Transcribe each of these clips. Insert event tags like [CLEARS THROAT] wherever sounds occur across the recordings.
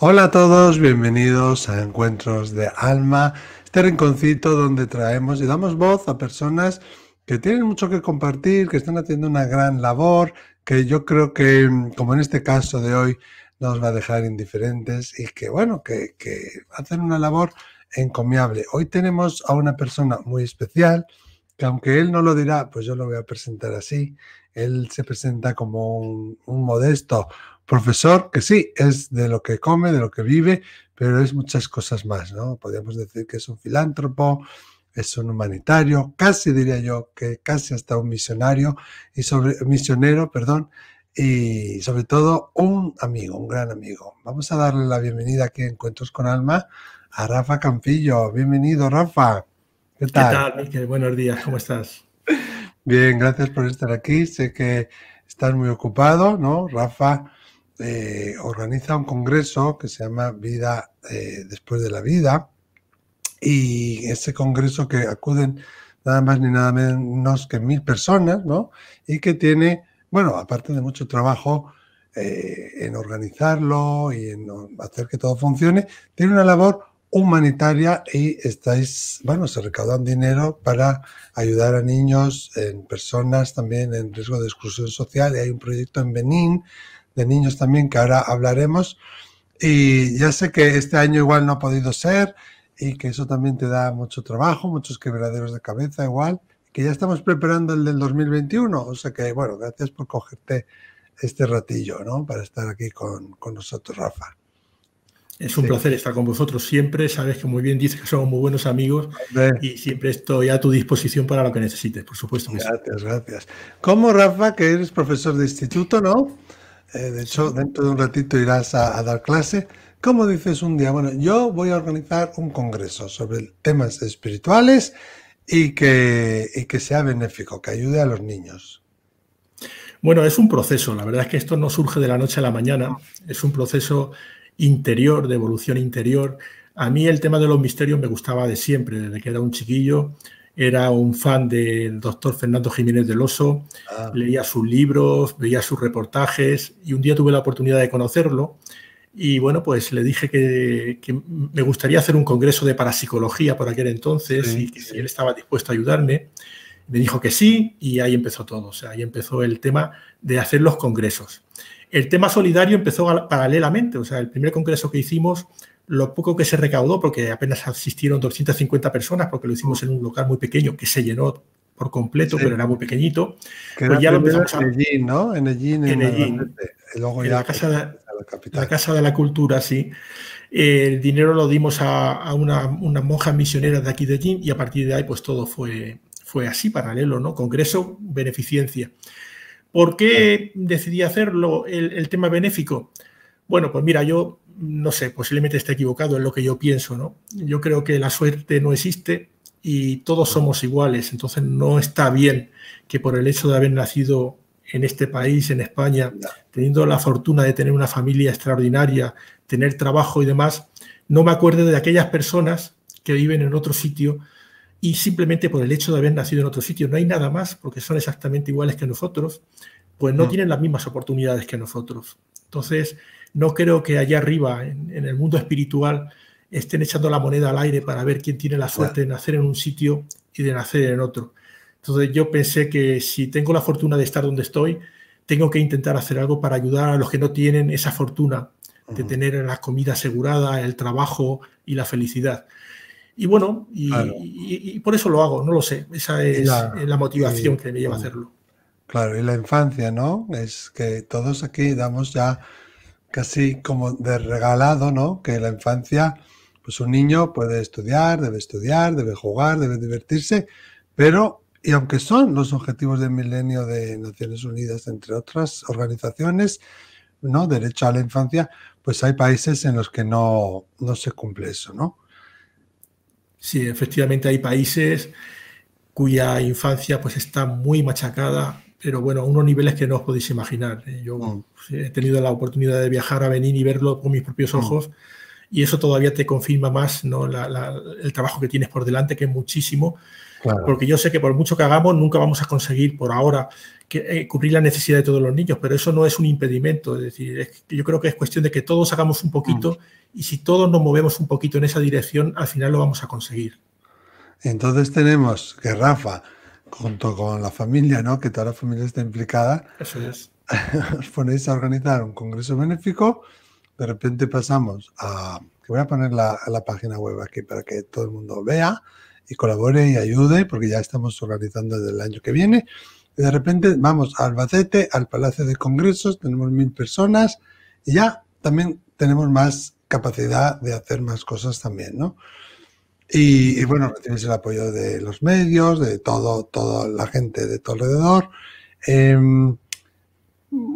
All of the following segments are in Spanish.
Hola a todos, bienvenidos a Encuentros de Alma, este rinconcito donde traemos y damos voz a personas que tienen mucho que compartir, que están haciendo una gran labor, que yo creo que, como en este caso de hoy, nos va a dejar indiferentes y que, bueno, que, hacen una labor encomiable. Hoy tenemos a una persona muy especial, que aunque él no lo dirá, pues yo lo voy a presentar así. Él se presenta como un modesto profesor que sí, es de lo que come, de lo que vive, pero es muchas cosas más, ¿no? Podríamos decir que es un filántropo, es un humanitario, casi diría yo que casi hasta un misionario y sobre misionero, perdón, y sobre todo un amigo, un gran amigo. Vamos a darle la bienvenida aquí en Encuentros con Alma a Rafa Campillo. Bienvenido, Rafa. ¿Qué tal? ¿Qué tal, Buenos días, ¿cómo estás? Bien, gracias por estar aquí. Sé que estás muy ocupado, ¿no? Rafa eh, organiza un congreso que se llama Vida eh, después de la vida y ese congreso que acuden nada más ni nada menos que mil personas, ¿no? Y que tiene, bueno, aparte de mucho trabajo eh, en organizarlo y en hacer que todo funcione, tiene una labor humanitaria y estáis, bueno, se recaudan dinero para ayudar a niños, en personas también en riesgo de exclusión social y hay un proyecto en Benín de niños también, que ahora hablaremos. Y ya sé que este año igual no ha podido ser y que eso también te da mucho trabajo, muchos quebraderos de cabeza igual, que ya estamos preparando el del 2021. O sea que, bueno, gracias por cogerte este ratillo, ¿no? Para estar aquí con, con nosotros, Rafa. Es un placer estar con vosotros siempre. Sabes que muy bien dices que somos muy buenos amigos y siempre estoy a tu disposición para lo que necesites, por supuesto. gracias, gracias. ¿Cómo, Rafa, que eres profesor de instituto, no? Eh, de hecho, dentro de un ratito irás a, dar clase. ¿Cómo dices un día? Bueno, yo voy a organizar un congreso sobre temas espirituales y que, y que sea benéfico, que ayude a los niños. Bueno, es un proceso. La verdad es que esto no surge de la noche a la mañana. Es un proceso interior, de evolución interior. A mí el tema de los misterios me gustaba de siempre, desde que era un chiquillo era un fan del doctor Fernando Jiménez del Oso, ah. leía sus libros, veía sus reportajes y un día tuve la oportunidad de conocerlo y bueno, pues le dije que, me gustaría hacer un congreso de parapsicología por aquel entonces y que si él estaba dispuesto a ayudarme. Me dijo que sí y ahí empezó todo, o sea, ahí empezó el tema de hacer los congresos. El tema solidario empezó paralelamente, o sea, el primer congreso que hicimos lo poco que se recaudó, porque apenas asistieron 250 personas, porque lo hicimimos en un local muy pequeño que se llenó por completo, pero era muy pequeñito. pues ya lo empezamos a... En Ellín, ¿no? En Ellín, en, en, la, casa de, la, casa de la Cultura, sí. El dinero lo dimos a, una, una, monja misionera de aquí de Ellín y a partir de ahí pues todo fue, fue así, paralelo, ¿no? Congreso, beneficencia. ¿Por qué decidí hacerlo el, el tema benéfico? Bueno, pues mira, yo no sé, posiblemente esté equivocado en lo que yo pienso, ¿no? Yo creo que la suerte no existe y todos somos iguales, entonces no está bien que por el hecho de haber nacido en este país, en España, teniendo la fortuna de tener una familia extraordinaria, tener trabajo y demás, no me acuerde de aquellas personas que viven en otro sitio y simplemente por el hecho de haber nacido en otro sitio, no hay nada más, porque son exactamente iguales que nosotros, pues no mm. tienen las mismas oportunidades que nosotros. Entonces, no creo que allá arriba, en, el mundo espiritual, estén echando la moneda al aire para ver quién tiene la suerte de nacer en un sitio y de nacer en otro. Entonces yo pensé que si tengo la fortuna de estar donde estoy, tengo que intentar hacer algo para ayudar a los que no tienen esa fortuna de tener la comida asegurada, el trabajo y la felicidad. Y bueno, y, por eso lo hago, no lo sé. Esa es la, motivación que me lleva a hacerlo. Claro, y la infancia, ¿no? Es que todos aquí damos ya casi como de regalado, ¿no? Que la infancia, pues un niño puede estudiar, debe estudiar, debe jugar, debe divertirse, pero, y aunque son los objetivos del milenio de Naciones Unidas, entre otras organizaciones, ¿no? Derecho a la infancia, pues hay países en los que no, no se cumple eso, ¿no? Sí, efectivamente hay países cuya infancia pues está muy machacada, pero bueno, a unos niveles que no os podéis imaginar. ¿eh? Yo mm. he tenido la oportunidad de viajar a Benín y verlo con mis propios mm. ojos y eso todavía te confirma más ¿no? el trabajo que tienes por delante, que es muchísimo. Porque yo sé que por mucho que hagamos, nunca vamos a conseguir por ahora que, eh, cubrir la necesidad de todos los niños, pero eso no es un impedimento. Es decir, yo creo que es cuestión de que todos hagamos un poquito mm. y si todos nos movemos un poquito en esa dirección, al final lo vamos a conseguir. Entonces tenemos que Rafa, junto con la familia, ¿no? que toda la familia está implicada, eso es. [LAUGHS] os ponéis a organizar un congreso benéfico, de repente pasamos a, que voy a poner la, la página web aquí para que todo el mundo vea y colabore y ayude, porque ya estamos organizando desde el año que viene. Y de repente vamos a Albacete, al Palacio de Congresos, tenemos mil personas y ya también tenemos más capacidad de hacer más cosas también, ¿no? Y, bueno, tienes el apoyo de los medios, de todo, toda la gente de tu alrededor. Em,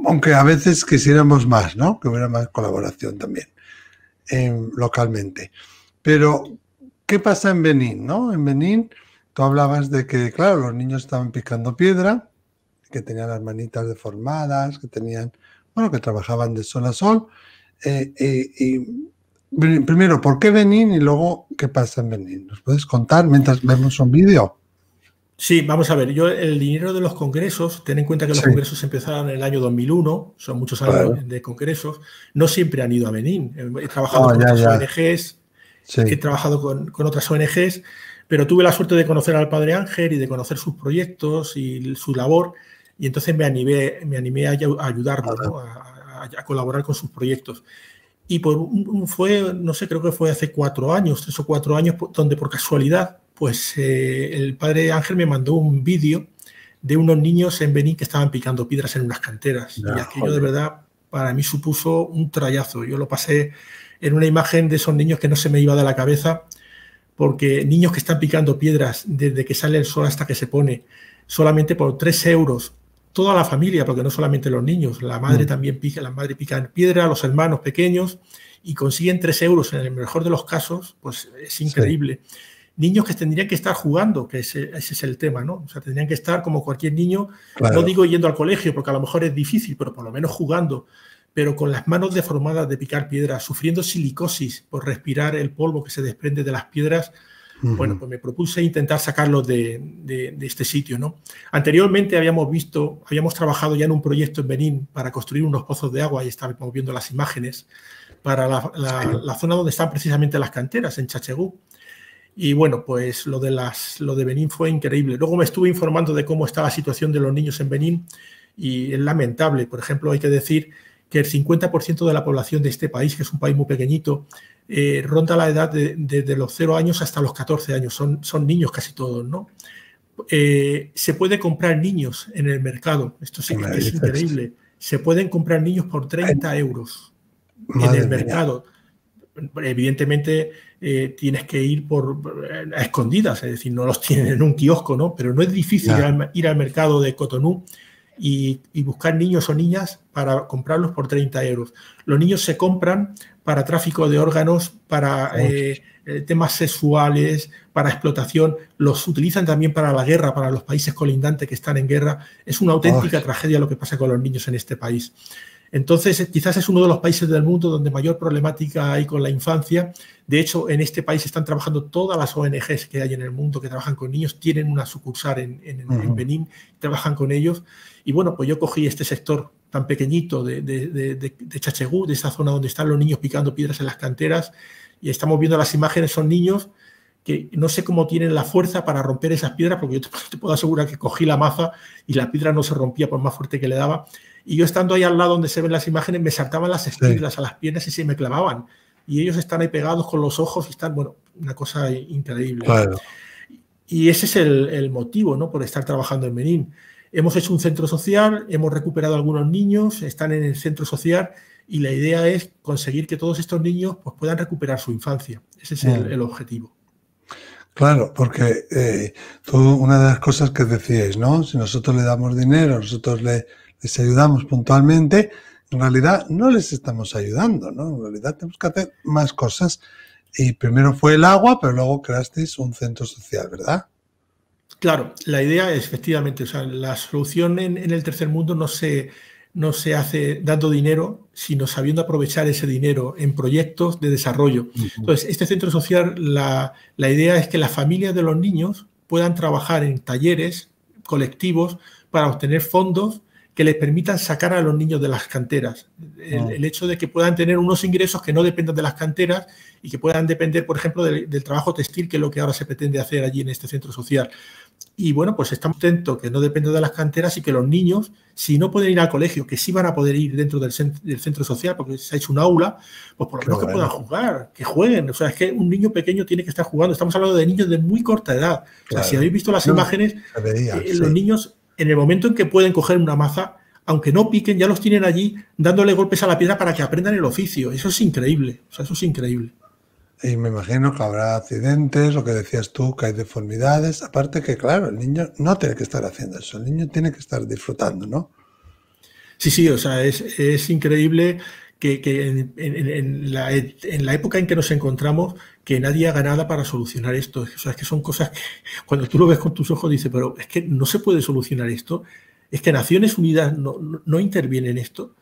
aunque a veces quisiéramos más, ¿no? Que hubiera más colaboración también em, localmente. Pero, ¿qué pasa en Benín, no? En Benín, tú hablabas de que, claro, los niños estaban picando piedra, que tenían las manitas deformadas, que tenían, bueno, que trabajaban de sol a sol. Eh, eh, Primero, ¿por qué Benín? Y luego, ¿qué pasa en Benín? ¿Nos puedes contar mientras vemos un vídeo? Sí, vamos a ver. Yo, el dinero de los congresos, ten en cuenta que los congresos empezaron en el año 2001, son muchos años de congresos, no siempre han ido a Benín. He trabajado ah, con otras ONGs, he trabajado con, otras ONGs, pero tuve la suerte de conocer al Padre Ángel y de conocer sus proyectos y su labor, y entonces me animé, me animé a, ayudarlo, a colaborar con sus proyectos y por un, fue, no sé, creo que fue hace cuatro años, tres o cuatro años, donde por casualidad, pues eh, el padre Ángel me mandó un vídeo de unos niños en Benín que estaban picando piedras en unas canteras. y aquello de verdad para mí supuso un trayazo. Yo lo pasé en una imagen de esos niños que no se me iba de la cabeza, porque niños que están picando piedras desde que sale el sol hasta que se pone, solamente por tres euros toda la familia, porque no solamente los niños, la madre mm. también pica, la madre pica en piedra, los hermanos pequeños, y consiguen tres euros en el mejor de los casos, pues es increíble. Niños que tendrían que estar jugando, que ese, es el tema, ¿no? O sea, tendrían que estar como cualquier niño, no digo yendo al colegio, porque a lo mejor es difícil, pero por lo menos jugando, pero con las manos deformadas de picar piedras, sufriendo silicosis por respirar el polvo que se desprende de las piedras, bueno, pues me propuse intentar sacarlos de, este sitio, ¿no? Anteriormente habíamos visto, habíamos trabajado ya en un proyecto en Benín para construir unos pozos de agua y estábamos viendo las imágenes para la, zona donde están precisamente las canteras, en Chachegú. Y bueno, pues lo de, las, lo de Benín fue increíble. Luego me estuve informando de cómo está la situación de los niños en Benín y es lamentable. Por ejemplo, hay que decir que el 50% de la población de este país, que es un país muy pequeñito, eh, ronda la edad de, los 0 años hasta los 14 años. Son, son niños casi todos, ¿no? Eh, se puede comprar niños en el mercado. Esto sí que es increíble. Se pueden comprar niños por 30 euros en el mercado. Evidentemente eh, tienes que ir por a escondidas, es decir, no los [LAUGHS] tienen en un kiosco, ¿no? Pero no es difícil ir al mercado de Cotonou y, buscar niños o niñas para comprarlos por 30 euros. Los niños se compran para tráfico de órganos, para eh, eh, temas sexuales, para explotación, los utilizan también para la guerra, para los países colindantes que están en guerra. Es una auténtica tragedia lo que pasa con los niños en este país. Entonces, eh, quizás es uno de los países del mundo donde mayor problemática hay con la infancia. De hecho, en este país están trabajando todas las ONGs que hay en el mundo que trabajan con niños, tienen una sucursal en, Benín, trabajan con ellos. Y bueno, pues yo cogí este sector tan pequeñito de, de, Chachegú, de esa zona donde están los niños picando piedras en las canteras, y estamos viendo las imágenes, son niños que no sé cómo tienen la fuerza para romper esas piedras, porque yo te, [LAUGHS] puedo asegurar que cogí la maza y la piedra no se rompía por más fuerte que le daba. Y yo estando ahí al lado donde se ven las imágenes, me saltaban las espigas a las piernas y se me clavaban. Y ellos están ahí pegados con los ojos y están, bueno, una cosa increíble. Y ese es el, motivo, ¿no? Por estar trabajando en Benín. Hemos hecho un centro social, hemos recuperado algunos niños, están en el centro social y la idea es conseguir que todos estos niños pues, puedan recuperar su infancia. Ese es el, mm. objetivo. Claro, porque eh, una de las cosas que decíais, ¿no? Si nosotros le damos dinero, nosotros le, les ayudamos puntualmente, en realidad no les estamos ayudando, ¿no? En realidad tenemos que hacer más cosas. Y primero fue el agua, pero luego creasteis un centro social, ¿verdad? Claro, la idea es efectivamente, o sea, la solución en, el tercer mundo no se, no se hace dando dinero, sino sabiendo aprovechar ese dinero en proyectos de desarrollo. Entonces, este centro social, la, la idea es que las familias de los niños puedan trabajar en talleres colectivos para obtener fondos que les permitan sacar a los niños de las canteras. El, hecho de que puedan tener unos ingresos que no dependan de las canteras y que puedan depender, por ejemplo, del, trabajo textil, que es lo que ahora se pretende hacer allí en este centro social. Y bueno, pues estamos atentos que no dependa de las canteras y que los niños, si no pueden ir al colegio, que sí van a poder ir dentro del, centro social, porque se ha hecho un aula, pues por lo menos que puedan jugar, que jueguen. O sea, es que un niño pequeño tiene que estar jugando. Estamos hablando de niños de muy corta edad. O sea, si habéis visto las imágenes, eh, los niños en el momento en que pueden coger una maza, aunque no piquen, ya los tienen allí dándole golpes a la piedra para que aprendan el oficio. Eso es increíble, o sea, eso es increíble. Y me imagino que habrá accidentes, lo que decías tú, que hay deformidades. Aparte que, claro, el niño no tiene que estar haciendo eso, el niño tiene que estar disfrutando, ¿no? Sí, sí, o sea, es, increíble que, en, la, en, la, época en que nos encontramos, que nadie haga nada para solucionar esto. O sea, es que son cosas que cuando tú lo ves con tus ojos dices, pero es que no se puede solucionar esto. Es que Naciones Unidas no, no interviene en esto.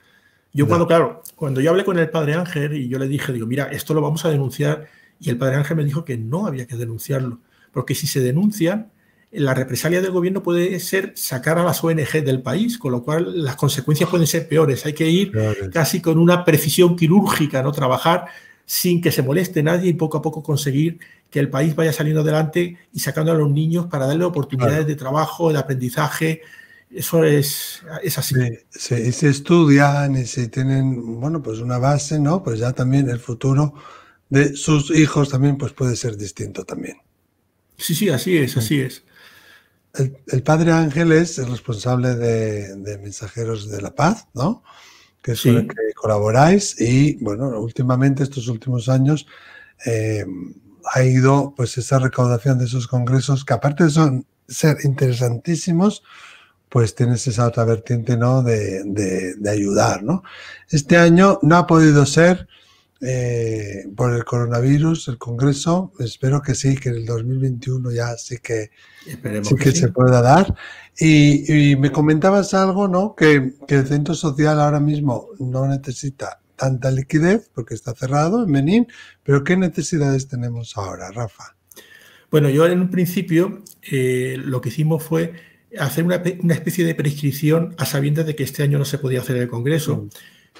Yo cuando, claro, cuando yo hablé con el padre Ángel y yo le dije, digo, mira, esto lo vamos a denunciar, y el padre Ángel me dijo que no había que denunciarlo, porque si se denuncian, la represalia del gobierno puede ser sacar a las ONG del país, con lo cual las consecuencias pueden ser peores. Hay que ir casi con una precisión quirúrgica, ¿no? Trabajar sin que se moleste nadie y poco a poco conseguir que el país vaya saliendo adelante y sacando a los niños para darle oportunidades de trabajo, de aprendizaje, eso es, es así. Sí, y se estudian y si tienen, bueno, pues una base, ¿no? Pues ya también el futuro de sus hijos también pues puede ser distinto también. Sí, sí, así es, así es. El, padre Ángel es el responsable de, Mensajeros de la Paz, ¿no? Que es con el que colaboráis y, bueno, últimamente, estos últimos años, eh, ha ido pues esa recaudación de esos congresos que aparte de son, ser interesantísimos, pues tienes esa otra vertiente, ¿no? De, de, ayudar, ¿no? Este año no ha podido ser eh, por el coronavirus, el Congreso. Espero que sí, que en el 2021 ya sí que, sí que, se pueda dar. Y, me comentabas algo, ¿no? Que, que, el centro social ahora mismo no necesita tanta liquidez porque está cerrado en Benín, pero ¿qué necesidades tenemos ahora, Rafa? Bueno, yo en un principio eh, lo que hicimos fue hacer una, especie de prescripción a sabiendas de que este año no se podía hacer el Congreso, mm.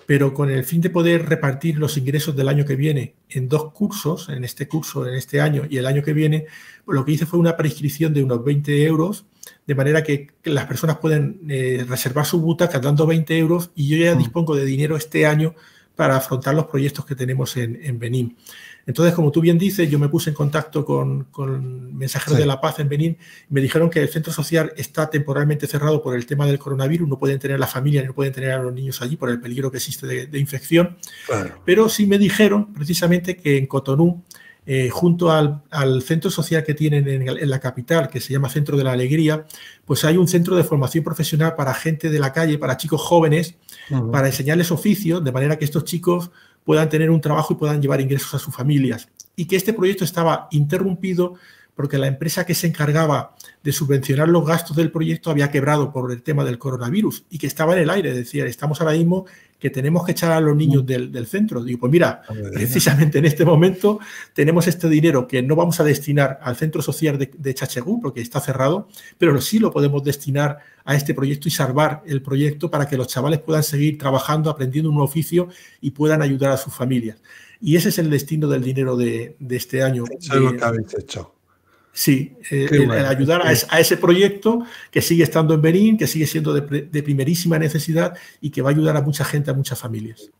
pero con el fin de poder repartir los ingresos del año que viene en dos cursos, en este curso, en este año y el año que viene, lo que hice fue una prescripción de unos 20 euros, de manera que las personas pueden eh, reservar su butaca dando 20 euros y yo ya mm. dispongo de dinero este año para afrontar los proyectos que tenemos en, en Benín. Entonces, como tú bien dices, yo me puse en contacto con, Mensajeros de la Paz en Benín. Y me dijeron que el centro social está temporalmente cerrado por el tema del coronavirus, no pueden tener a la familia, no pueden tener a los niños allí por el peligro que existe de, infección. Pero sí me dijeron precisamente que en Cotonú, eh, junto al, centro social que tienen en, la capital, que se llama Centro de la Alegría, pues hay un centro de formación profesional para gente de la calle, para chicos jóvenes, para enseñarles oficios, de manera que estos chicos puedan tener un trabajo y puedan llevar ingresos a sus familias. Y que este proyecto estaba interrumpido porque la empresa que se encargaba de subvencionar los gastos del proyecto había quebrado por el tema del coronavirus y que estaba en el aire. Decía, estamos ahora mismo que tenemos que echar a los niños del, centro. Digo, pues mira, precisamente en este momento tenemos este dinero que no vamos a destinar al centro social de, de Chachegú porque está cerrado, pero sí lo podemos destinar a este proyecto y salvar el proyecto para que los chavales puedan seguir trabajando, aprendiendo un oficio y puedan ayudar a sus familias. Y ese es el destino del dinero de, este año. Eso es lo que habéis hecho. Sí, eh, el, ayudar a, ese proyecto que sigue estando en Benín, que sigue siendo de, primerísima necesidad y que va a ayudar a mucha gente, a muchas familias.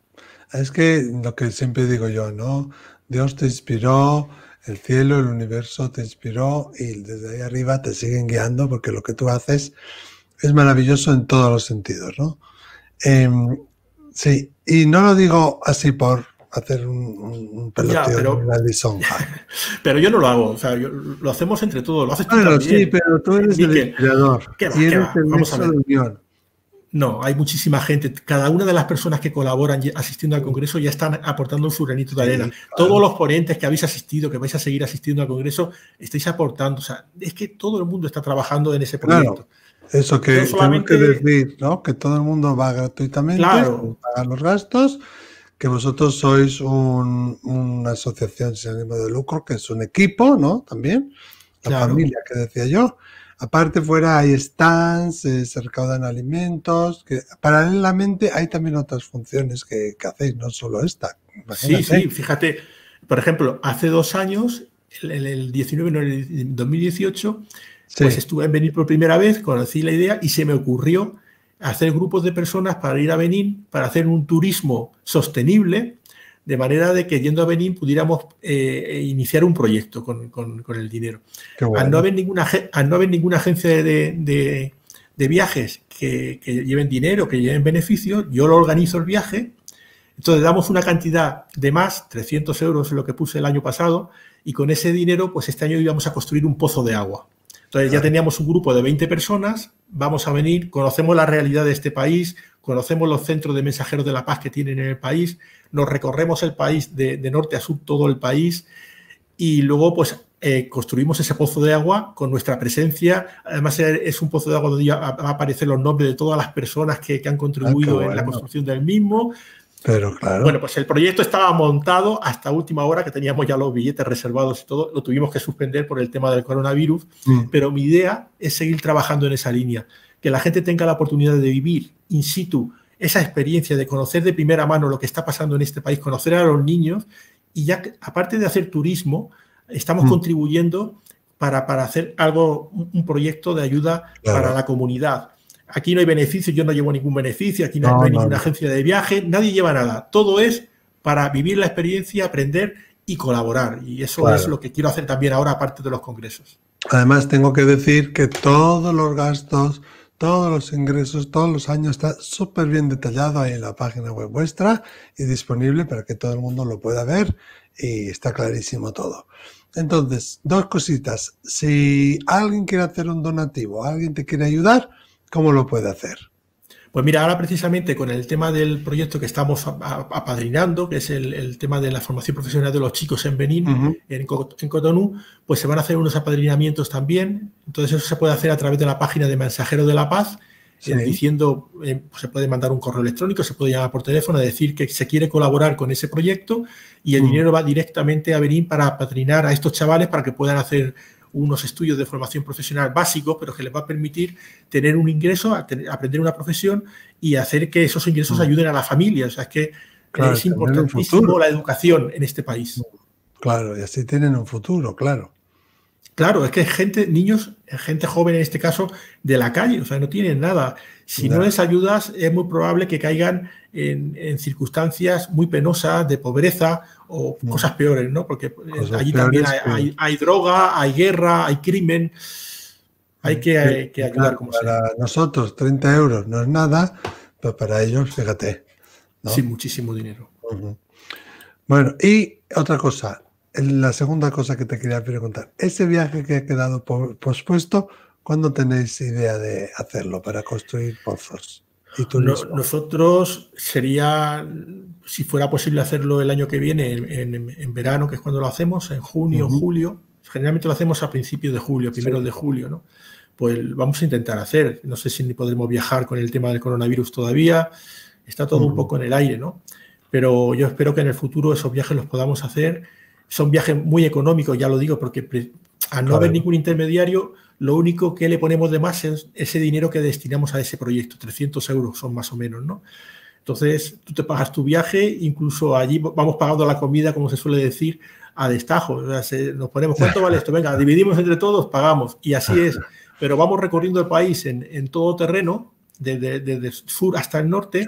Es que lo que siempre digo yo, ¿no? Dios te inspiró, el cielo, el universo te inspiró y desde ahí arriba te siguen guiando porque lo que tú haces es maravilloso en todos los sentidos, ¿no? Em, sí, y no lo digo así por hacer un, peloteo pero, una [LAUGHS] pero yo no lo hago, o sea, lo hacemos entre todos, lo haces tú bueno, sí, pero tú eres el inspirador, Vamos a ver. unión. No, hay muchísima gente. Cada una de las personas que colaboran asistiendo al Congreso ya están aportando su granito de arena. Todos los ponentes que habéis asistido, que vais a seguir asistiendo al Congreso, estáis aportando. O sea, es que todo el mundo está trabajando en ese proyecto. Eso que tenemos que decir, ¿no? Que todo el mundo va gratuitamente, claro. pagar los gastos, que vosotros sois una asociación sin ánimo de lucro, que es un equipo, ¿no? También. la familia que decía yo. Aparte fuera hay stands, eh, se recaudan alimentos, que paralelamente hay también otras funciones que, hacéis, no solo esta. Sí, sí, fíjate, por ejemplo, hace dos años, en el, 19, no, el 2018, pues estuve en Benín por primera vez, conocí la idea y se me ocurrió hacer grupos de personas para ir a Benín, para hacer un turismo sostenible, de manera de que yendo a Benín pudiéramos eh, iniciar un proyecto con, el dinero. Al, no haber ninguna, no haber ninguna agencia de, viajes que, lleven dinero, que lleven beneficios, yo lo organizo el viaje, entonces damos una cantidad de más, 300 euros es lo que puse el año pasado, y con ese dinero, pues este año íbamos a construir un pozo de agua. Entonces ya teníamos un grupo de 20 personas, vamos a venir, conocemos la realidad de este país, conocemos los centros de mensajeros de la paz que tienen en el país, nos recorremos el país de, norte a sur, todo el país, y luego pues eh, construimos ese pozo de agua con nuestra presencia. Además es un pozo de agua donde ya va a aparecer los nombres de todas las personas que, han contribuido ah, en la construcción del mismo. Pero claro. Bueno, pues el proyecto estaba montado hasta última hora, que teníamos ya los billetes reservados y todo. Lo tuvimos que suspender por el tema del coronavirus. Mm. Pero mi idea es seguir trabajando en esa línea. Que la gente tenga la oportunidad de vivir in situ esa experiencia, de conocer de primera mano lo que está pasando en este país, conocer a los niños. Y ya, aparte de hacer turismo, estamos mm. contribuyendo para, para, hacer algo, un proyecto de ayuda para la comunidad Aquí no hay beneficio, yo no llevo ningún beneficio, aquí no, hay ninguna agencia de viaje, nadie lleva nada. Todo es para vivir la experiencia, aprender y colaborar. Y eso es lo que quiero hacer también ahora, aparte de los congresos. Además, tengo que decir que todos los gastos, todos los ingresos, todos los años está súper bien detallado ahí en la página web vuestra y disponible para que todo el mundo lo pueda ver y está clarísimo todo. Entonces, dos cositas. Si alguien quiere hacer un donativo, alguien te quiere ayudar, ¿Cómo lo puede hacer? Pues mira, ahora precisamente con el tema del proyecto que estamos apadrinando, que es el, tema de la formación profesional de los chicos en Benín, en, Cotonou, pues se van a hacer unos apadrinamientos también. Entonces eso se puede hacer a través de la página de Mensajero de la Paz, eh, diciendo, eh, se puede mandar un correo electrónico, se puede llamar por teléfono, decir que se quiere colaborar con ese proyecto y el dinero va directamente a Benín para apadrinar a estos chavales para que puedan hacer unos estudios de formación profesional básicos, pero que les va a permitir tener un ingreso, aprender una profesión y hacer que esos ingresos mm. ayuden a la familia. O sea, es que es importantísimo la educación en este país. Claro, y así tienen un futuro, claro. Claro, es que gente, niños, gente joven en este caso, de la calle, o sea, no tienen nada. Si no les ayudas, es muy probable que caigan en, circunstancias muy penosas de pobreza o mm. cosas peores, ¿no? Porque eh, allí también hay, droga, hay guerra, hay crimen. Hay que, ayudar como Para nosotros 30 euros no es nada, pero para ellos, fíjate. Sí, muchísimo dinero. Bueno, y otra cosa, la segunda cosa que te quería preguntar, ese viaje que ha quedado pospuesto, ¿cuándo tenéis idea de hacerlo para construir pozos? nosotros sería, si fuera posible hacerlo el año que viene, en, verano, que es cuando lo hacemos, en junio, o julio, generalmente lo hacemos a principios de julio, primero de julio, ¿no? Pues vamos a intentar hacer. No sé si ni podremos viajar con el tema del coronavirus todavía. Está todo un poco en el aire, ¿no? Pero yo espero que en el futuro esos viajes los podamos hacer. Son viajes muy económicos, ya lo digo, porque al no haber ningún intermediario, lo único que le ponemos de más es ese dinero que destinamos a ese proyecto, 300 euros son más o menos, ¿no? Entonces, tú te pagas tu viaje, incluso allí vamos pagando la comida, como se suele decir, a destajo. O sea, nos ponemos, ¿cuánto vale esto? Venga, dividimos entre todos, pagamos. Y así es. Pero vamos recorriendo el país en, todo terreno, desde, sur hasta el norte.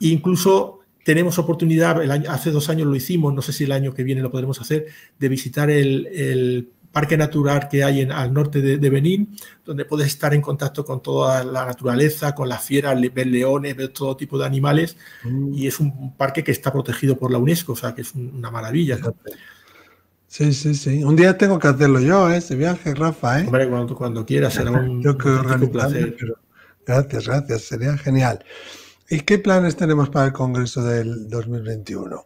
incluso tenemos oportunidad, el año, hace dos años lo hicimos, no sé si el año que viene lo podremos hacer, de visitar el, el parque natural que hay en, al norte de, Benín, donde puedes estar en contacto con toda la naturaleza, con las fieras, ver leones, ver todo tipo de animales. Mm. Y es un parque que está protegido por la UNESCO, o sea que es una maravilla. Sí, sí, sí. Un día tengo que hacerlo yo, ¿eh? ese viaje, Rafa. ¿eh? Hombre, cuando, cuando quieras, será un, [LAUGHS] yo placer. gracias, gracias, sería genial. ¿Y qué planes tenemos para el Congreso del 2021?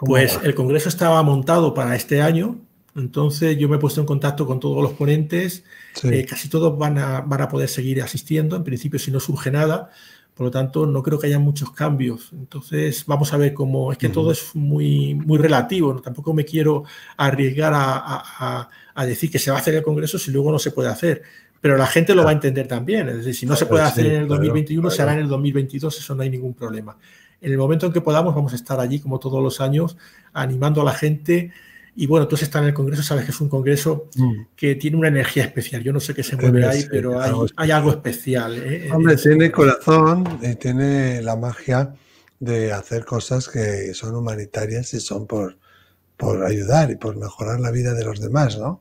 Pues el Congreso estaba montado para este año, entonces yo me he puesto en contacto con todos los ponentes, eh, casi todos van a, van a poder seguir asistiendo, en principio si no surge nada, Por lo tanto, no creo que haya muchos cambios. Entonces, vamos a ver cómo. Es que todo es muy, muy relativo. ¿no? Tampoco me quiero arriesgar a, decir que se va a hacer el Congreso si luego no se puede hacer. Pero la gente lo va a entender también. Es decir, si no se puede hacer en el 2021, se hará en el 2022. Eso no hay ningún problema. En el momento en que podamos, vamos a estar allí, como todos los años, animando a la gente y bueno, tú estás en el Congreso, sabes que es un Congreso mm. que tiene una energía especial. Yo no sé qué se mueve ahí, pero hay, algo especial. ¿eh? Hombre, tiene corazón y tiene la magia de hacer cosas que son humanitarias y son por, por ayudar y por mejorar la vida de los demás, ¿no?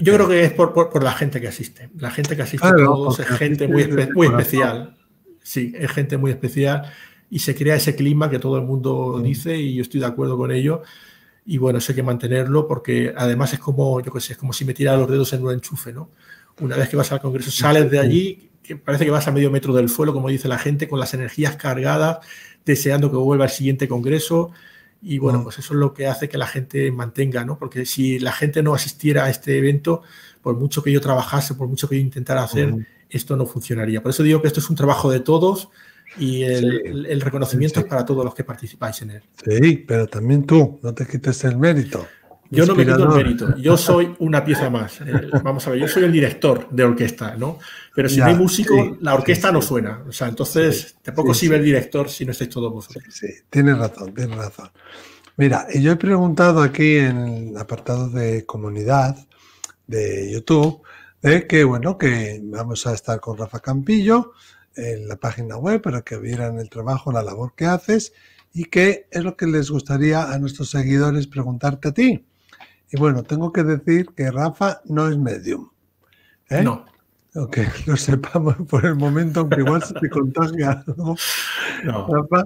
Yo creo que es por, la gente que asiste. La gente que asiste a todos es gente muy, muy especial. Sí, es gente muy especial y se crea ese clima que todo el mundo dice y yo estoy de acuerdo con ello y bueno, eso hay que mantenerlo porque además es como, yo qué sé, es como si me tirara los dedos en un enchufe, ¿no? Una vez que vas al Congreso, sales de allí, que parece que vas a medio metro del suelo, como dice la gente, con las energías cargadas, deseando que vuelva el siguiente Congreso. Y bueno, pues eso es lo que hace que la gente mantenga, ¿no? Porque si la gente no asistiera a este evento, por mucho que yo trabajase, por mucho que yo intentara hacer, esto no funcionaría. Por eso digo que esto es un trabajo de todos y el, reconocimiento es para todos los que participáis en él. Sí, pero también tú, no te quites el mérito. Yo no me quito el mérito, yo soy una pieza más. Eh, vamos a ver, yo soy el director de orquesta, ¿no? Pero si no hay músico, la orquesta no suena. O sea, entonces tampoco sirve el director si no estáis todos vosotros. Sí, tienes razón, tienes razón. Mira, yo he preguntado aquí en el apartado de comunidad de YouTube, eh, que bueno, que vamos a estar con Rafa Campillo, en la página web para que vieran el trabajo, la labor que haces y qué es lo que les gustaría a nuestros seguidores preguntarte a ti. Y bueno, tengo que decir que Rafa no es medium. ¿eh? No. Ok, [LAUGHS] lo sepamos por el momento, aunque igual se te contagia. ¿no? Rafa.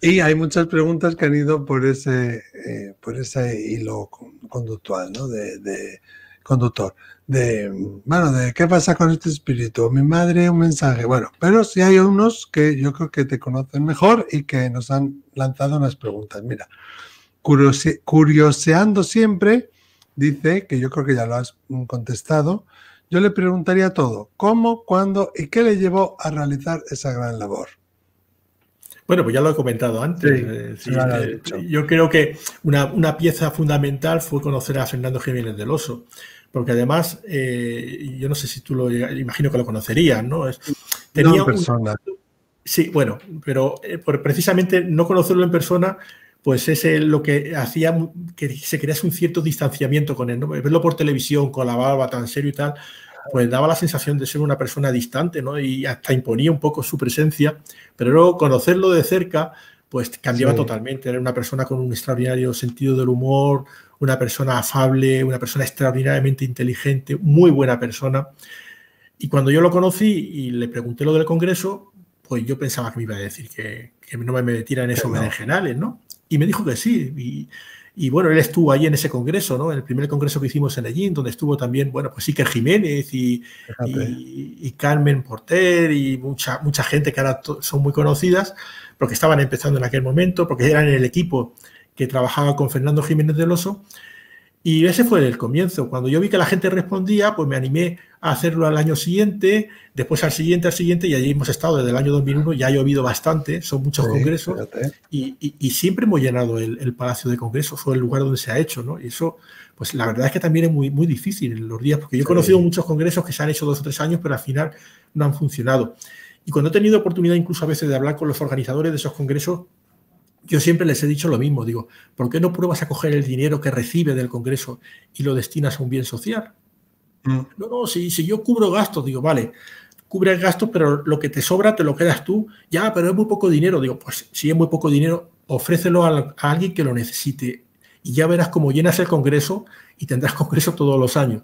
Y hay muchas preguntas que han ido por ese, eh, por ese hilo conductual, ¿no? De, de conductor de, bueno, de qué pasa con este espíritu, mi madre, un mensaje, bueno, pero sí hay unos que yo creo que te conocen mejor y que nos han lanzado unas preguntas. Mira, curioseando siempre, dice, que yo creo que ya lo has contestado, yo le preguntaría todo, cómo, cuándo y qué le llevó a realizar esa gran labor. Bueno, pues ya lo he comentado antes. Eh, yo creo que una, una, pieza fundamental fue conocer a Fernando Jiménez del Oso porque además, eh, yo no sé si tú lo imagino que lo conocerías, ¿no? Es, tenía persona. sí, bueno, pero eh, por precisamente no conocerlo en persona, pues es lo que hacía que se crease un cierto distanciamiento con él, ¿no? Verlo por televisión con la barba tan serio y tal, pues daba la sensación de ser una persona distante, ¿no? Y hasta imponía un poco su presencia, pero luego conocerlo de cerca, pues cambiaba totalmente. Era una persona con un extraordinario sentido del humor, una persona afable, una persona extraordinariamente inteligente, muy buena persona. Y cuando yo lo conocí y le pregunté lo del Congreso, pues yo pensaba que me iba a decir que, no me metiera en esos generales, ¿no? Y me dijo que sí. Y, bueno, él estuvo ahí en ese congreso, ¿no? En el primer congreso que hicimos en Ellín, donde estuvo también, bueno, pues Iker Jiménez y, y, Carmen Porter y mucha, mucha gente que ahora son muy conocidas, porque estaban empezando en aquel momento, porque eran el equipo que trabajaba con Fernando Jiménez del Oso. Y ese fue el comienzo. Cuando yo vi que la gente respondía, pues me animé a hacerlo al año siguiente, después al siguiente, al siguiente, y allí hemos estado desde el año 2001, ya ha llovido bastante, son muchos congresos, y, siempre hemos llenado el, Palacio de Congresos, fue el lugar donde se ha hecho, ¿no? Y eso, pues la verdad es que también es muy, muy difícil en los días, porque yo he conocido muchos congresos que se han hecho dos o tres años, pero al final no han funcionado. Y cuando he tenido oportunidad incluso a veces de hablar con los organizadores de esos congresos, yo siempre les he dicho lo mismo, digo, ¿por qué no pruebas a coger el dinero que recibe del Congreso y lo destinas a un bien social? No, no, si, si yo cubro gastos, digo, vale, cubre el gasto, pero lo que te sobra te lo quedas tú. Ya, pero es muy poco dinero. Digo, pues si es muy poco dinero, ofrécelo a, alguien que lo necesite y ya verás cómo llenas el Congreso y tendrás [LAUGHS] Congreso todos los años.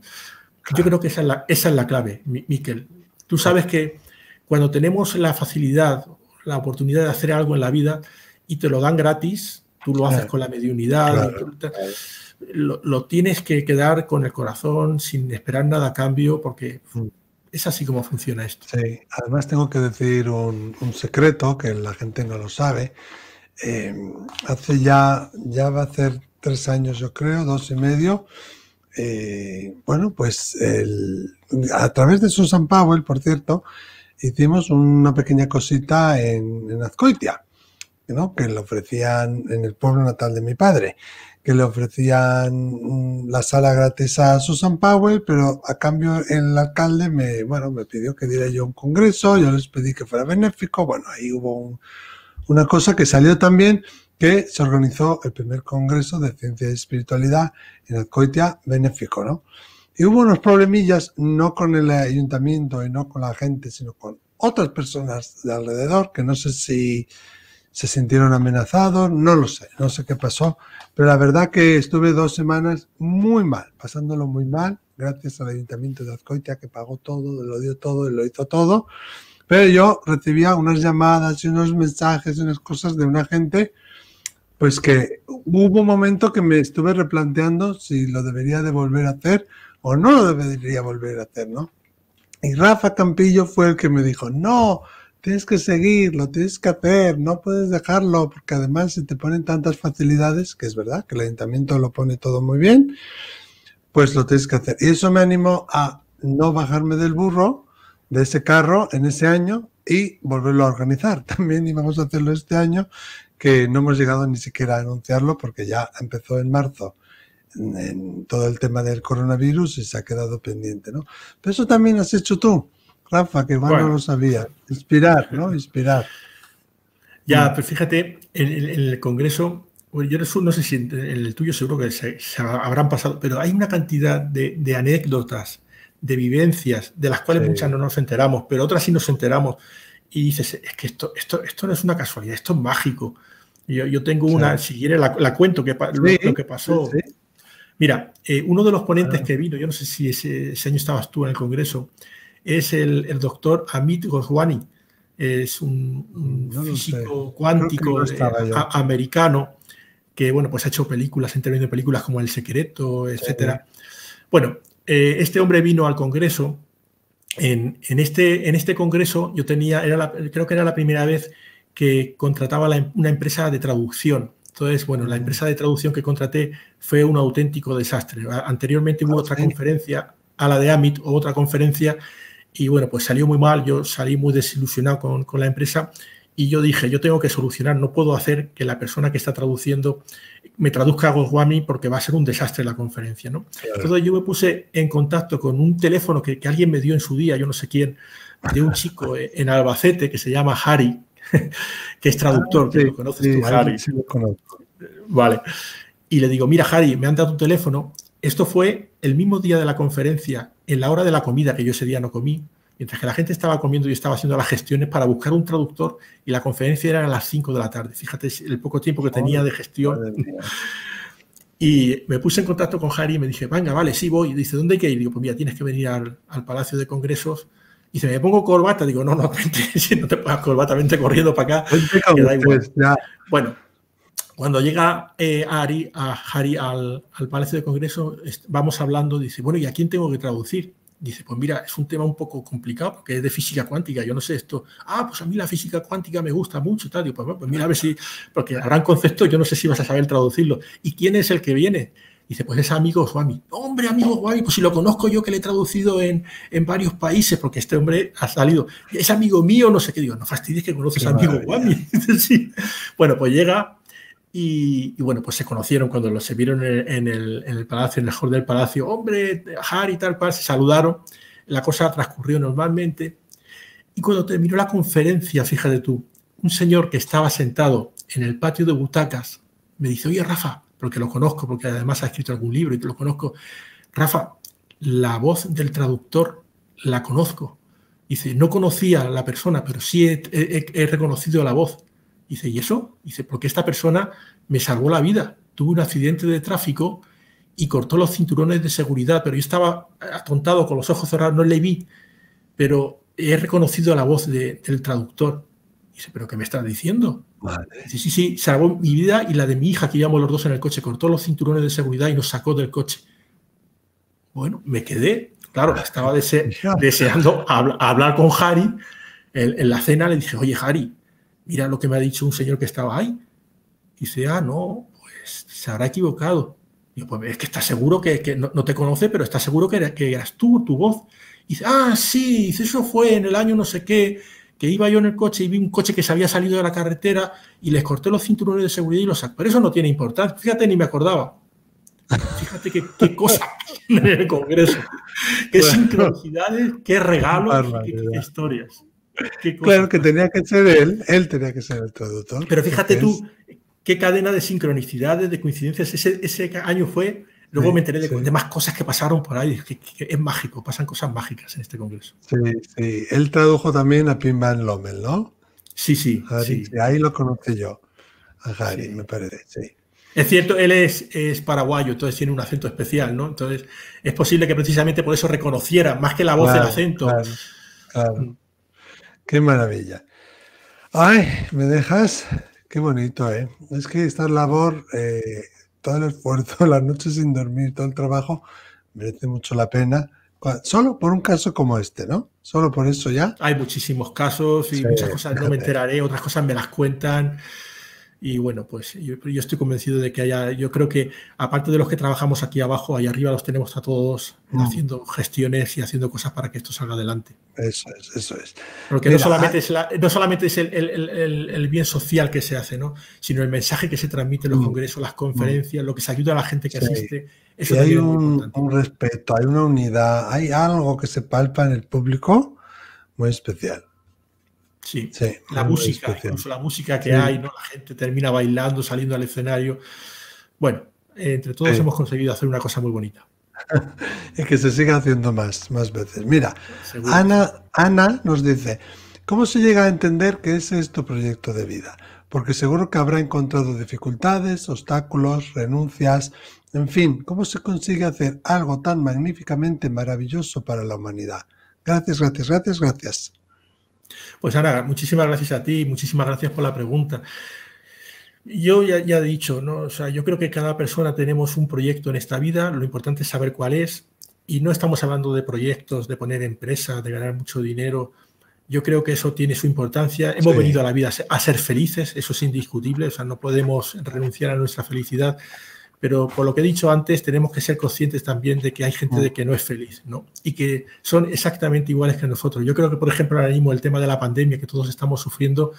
Yo creo que esa es la, esa es la clave, Miquel. Tú sabes que cuando tenemos la facilidad, la oportunidad de hacer algo en la vida, y te lo dan gratis, tú lo haces con la mediunidad, lo, tienes que quedar con el corazón sin esperar nada a cambio porque mm. es así como funciona esto. Sí, además tengo que decir un, secreto que la gente no lo sabe. Em, hace ya, ya va a ser tres años, yo creo, dos y medio. Eh, bueno, pues a través de Susan Powell, por cierto, hicimos una pequeña cosita en, en Azcoitia, ¿no? que le ofrecían en el pueblo natal de mi padre, que le ofrecían la sala gratis a Susan Powell, pero a cambio el alcalde me, bueno, me pidió que diera yo un congreso, yo les pedí que fuera benéfico, bueno, ahí hubo una cosa que salió también, que se organizó el primer congreso de ciencia y espiritualidad en Azcoitia benéfico, ¿no? Y hubo unos problemillas, no con el ayuntamiento y no con la gente, sino con otras personas de alrededor, que no sé si se sintieron amenazados, no lo sé, no sé qué pasó, pero la verdad que estuve dos semanas muy mal, pasándolo muy mal, gracias al ayuntamiento de Azcoitia que pagó todo, lo dio todo y lo hizo todo, pero yo recibía unas llamadas y unos mensajes y unas cosas de una gente pues que hubo un momento que me estuve replanteando si lo debería de volver a hacer o no lo debería volver a hacer, ¿no? Y Rafa Campillo fue el que me dijo, no, tienes que seguirlo, tienes que hacer, no puedes dejarlo, porque además se te ponen tantas facilidades, que es verdad, que el ayuntamiento lo pone todo muy bien, pues lo tienes que hacer. Y eso me animó a no bajarme del burro, de ese carro, en ese año, y volverlo a organizar. [LAUGHS] También íbamos a hacerlo este año que no hemos llegado ni siquiera a anunciarlo porque ya empezó en marzo en, todo el tema del coronavirus y se ha quedado pendiente, ¿no? Pero eso también has hecho tú, Rafa, que igual no lo sabía. Inspirar, ¿no? Inspirar. Ya, pero fíjate, en, el Congreso, yo no sé si en el tuyo seguro que se, habrán pasado, pero hay una cantidad de, anécdotas, de vivencias, de las cuales muchas no nos enteramos, pero otras sí nos enteramos. Y dices, es que esto, esto, esto no es una casualidad, esto es mágico. Yo, tengo una, si quieres la, cuento, que, lo, que pasó. Mira, eh, uno de los ponentes que vino, yo no sé si ese, año estabas tú en el Congreso, es el, doctor Amit Goswami. Es un, físico cuántico americano que, bueno, pues ha hecho películas, intervenido en películas como El Secreto, etcétera. Bueno, eh, este hombre vino al Congreso. En, este, en este Congreso yo tenía, era creo que era la primera vez que contrataba em, una empresa de traducción. Entonces, bueno, la empresa de traducción que contraté fue un auténtico desastre. Anteriormente hubo ah, otra conferencia, a la de Amit, o otra conferencia, y bueno, pues salió muy mal, yo salí muy desilusionado con, con la empresa y yo dije, yo tengo que solucionar, no puedo hacer que la persona que está traduciendo me traduzca a Goswami porque va a ser un desastre la conferencia, ¿no? Entonces yo me puse en contacto con un teléfono que, que, alguien me dio en su día, yo no sé quién, de un chico en Albacete que se llama Harry, [LAUGHS] que es traductor, que lo conoces tú, Harry. Vale. Y le digo, mira, Harry, me han dado tu teléfono. Esto fue el mismo día de la conferencia, en la hora de la comida, que yo ese día no comí. Mientras que la gente estaba comiendo, y estaba haciendo las gestiones para buscar un traductor y la conferencia era a las 5 de la tarde. Fíjate el poco tiempo que tenía de gestión. [LAUGHS] Y me puse en contacto con Harry y me dije, venga, vale, sí voy. Y dice, ¿dónde hay que ir? Digo, pues mira, tienes que venir al, al Palacio de Congresos y se me pongo corbata, digo, no, no, [LAUGHS] si no te pongas corbata, vente corriendo para acá. Bueno, cuando llega eh, Ari, a Harry al, Palacio de Congreso, vamos hablando, dice, bueno, ¿y a quién tengo que traducir? Dice, pues mira, es un tema un poco complicado porque es de física cuántica, yo no sé esto. Ah, pues a mí la física cuántica me gusta mucho, tal. Digo, pues, pues mira, a ver si, porque habrán conceptos, yo no sé si vas a saber traducirlo. ¿Y quién es el que viene? Dice, pues es amigo Swami. Hombre, amigo Swami, pues si lo conozco yo que le he traducido en, en, varios países, porque este hombre ha salido. Es amigo mío, no sé qué. Digo, no fastidies que conoces a amigo Swami. [LAUGHS] sí. Bueno, pues llega y, bueno, pues se conocieron cuando los se vieron en el, palacio, en el hall del palacio. Hombre, Harry tal, se saludaron. La cosa transcurrió normalmente. Y cuando terminó la conferencia, fíjate tú, un señor que estaba sentado en el patio de butacas me dice, oye, Rafa, porque lo conozco, porque además ha escrito algún libro y te lo conozco. Rafa, la voz del traductor la conozco. Dice, no conocía a la persona, pero sí he, reconocido la voz. Dice, ¿y eso? Dice, porque esta persona me salvó la vida. Tuve un accidente de tráfico y cortó los cinturones de seguridad, pero yo estaba atontado con los ojos cerrados, no le vi, pero he reconocido la voz del traductor. Dice, ¿pero qué me estás diciendo? Sí, sí, sí, salvó mi vida y la de mi hija, que íbamos los dos en el coche, cortó los cinturones de seguridad y nos sacó del coche. Bueno, me quedé, claro, estaba [LAUGHS] deseando hablar con Harry. En, la cena le dije, oye, Harry, mira lo que me ha dicho un señor que estaba ahí. Y dice, ah, no, pues se habrá equivocado. Y yo, pues es que está seguro que, no, te conoce, pero está seguro que, que eras tú, tu voz. Y dice, ah, sí, eso fue en el año no sé qué, que iba yo en el coche y vi un coche que se había salido de la carretera y les corté los cinturones de seguridad y los sacé. Pero eso no tiene importancia. Fíjate, ni me acordaba. Fíjate qué, cosa [LAUGHS] en el Congreso. Qué sincronicidades, qué regalos, qué, historias. Claro que tenía que ser él, él tenía que ser el traductor. Pero fíjate tú, qué cadena de sincronicidades, de coincidencias ese, ese año fue Luego me enteré de, más cosas que pasaron por ahí, que, es mágico, pasan cosas mágicas en este congreso. Sí, sí. Él tradujo también a Pim Van Lommel, ¿no? Sí, sí, sí. Ahí lo conocí yo, a Harry, me parece, sí. Es cierto, él es, es, paraguayo, entonces tiene un acento especial, ¿no? Entonces es posible que precisamente por eso reconociera, más que la voz del acento. Claro, mm. Qué maravilla. Ay, me dejas. Qué bonito, ¿eh? Es que esta labor eh, todo el esfuerzo, [LAUGHS] las noches sin dormir, todo el trabajo, merece mucho la pena. Solo por un caso como este, ¿no? Solo por eso ya. Hay muchísimos casos y muchas cosas no me enteraré, otras cosas me las cuentan. Y bueno, pues yo, estoy convencido de que haya, yo creo que aparte de los que trabajamos aquí abajo, ahí arriba los tenemos a todos mm. haciendo gestiones y haciendo cosas para que esto salga adelante. Eso es, eso es. Porque no solamente es, no solamente es el, bien social que se hace, ¿no? sino el mensaje que se transmite en los mm. congresos, las conferencias, lo que se ayuda a la gente que asiste. Eso hay un, un respeto, hay una unidad, hay algo que se palpa en el público muy especial. Sí, la música, incluso la música que hay, ¿no? La gente termina bailando, saliendo al escenario. Bueno, entre todos hemos conseguido hacer una cosa muy bonita. [LAUGHS] y que se siga haciendo más, más veces. Mira, Ana, Ana nos dice, ¿cómo se llega a entender que ese es tu proyecto de vida? Porque seguro que habrá encontrado dificultades, obstáculos, renuncias, en fin, ¿cómo se consigue hacer algo tan magníficamente maravilloso para la humanidad? Gracias, gracias, gracias, gracias. Pues Ana, muchísimas gracias a ti, muchísimas gracias por la pregunta. Yo ya, he dicho, ¿no? O sea, yo creo que cada persona tenemos un proyecto en esta vida, lo importante es saber cuál es, y no estamos hablando de proyectos, de poner empresas, de ganar mucho dinero. Yo creo que eso tiene su importancia. Hemos venido a la vida a ser felices, eso es indiscutible, o sea, no podemos renunciar a nuestra felicidad pero por lo que he dicho antes, tenemos que ser conscientes también de que hay gente de mm. que no es feliz, ¿no? Y que son exactamente iguales que nosotros. Yo creo que, por ejemplo, ahora mismo el tema de la pandemia que todos estamos sufriendo